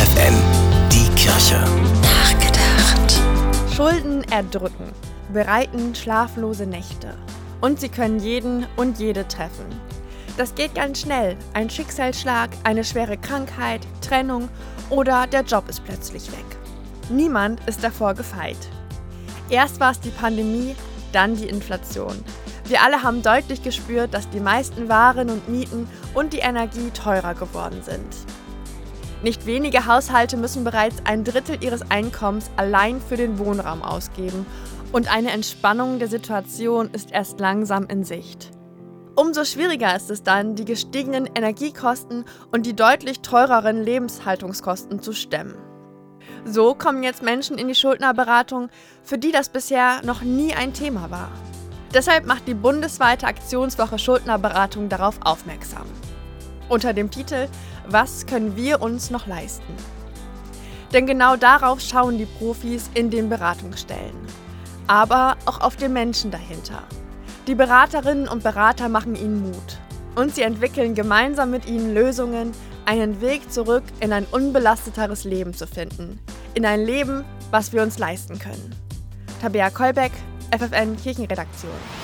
FFN, die Kirche. Nachgedacht. Schulden erdrücken, bereiten schlaflose Nächte. Und sie können jeden und jede treffen. Das geht ganz schnell. Ein Schicksalsschlag, eine schwere Krankheit, Trennung oder der Job ist plötzlich weg. Niemand ist davor gefeit. Erst war es die Pandemie, dann die Inflation. Wir alle haben deutlich gespürt, dass die meisten Waren und Mieten und die Energie teurer geworden sind. Nicht wenige Haushalte müssen bereits ein Drittel ihres Einkommens allein für den Wohnraum ausgeben und eine Entspannung der Situation ist erst langsam in Sicht. Umso schwieriger ist es dann, die gestiegenen Energiekosten und die deutlich teureren Lebenshaltungskosten zu stemmen. So kommen jetzt Menschen in die Schuldnerberatung, für die das bisher noch nie ein Thema war. Deshalb macht die bundesweite Aktionswoche Schuldnerberatung darauf aufmerksam. Unter dem Titel Was können wir uns noch leisten? Denn genau darauf schauen die Profis in den Beratungsstellen. Aber auch auf den Menschen dahinter. Die Beraterinnen und Berater machen ihnen Mut. Und sie entwickeln gemeinsam mit ihnen Lösungen, einen Weg zurück in ein unbelasteteres Leben zu finden. In ein Leben, was wir uns leisten können. Tabea Kolbeck, FFN Kirchenredaktion.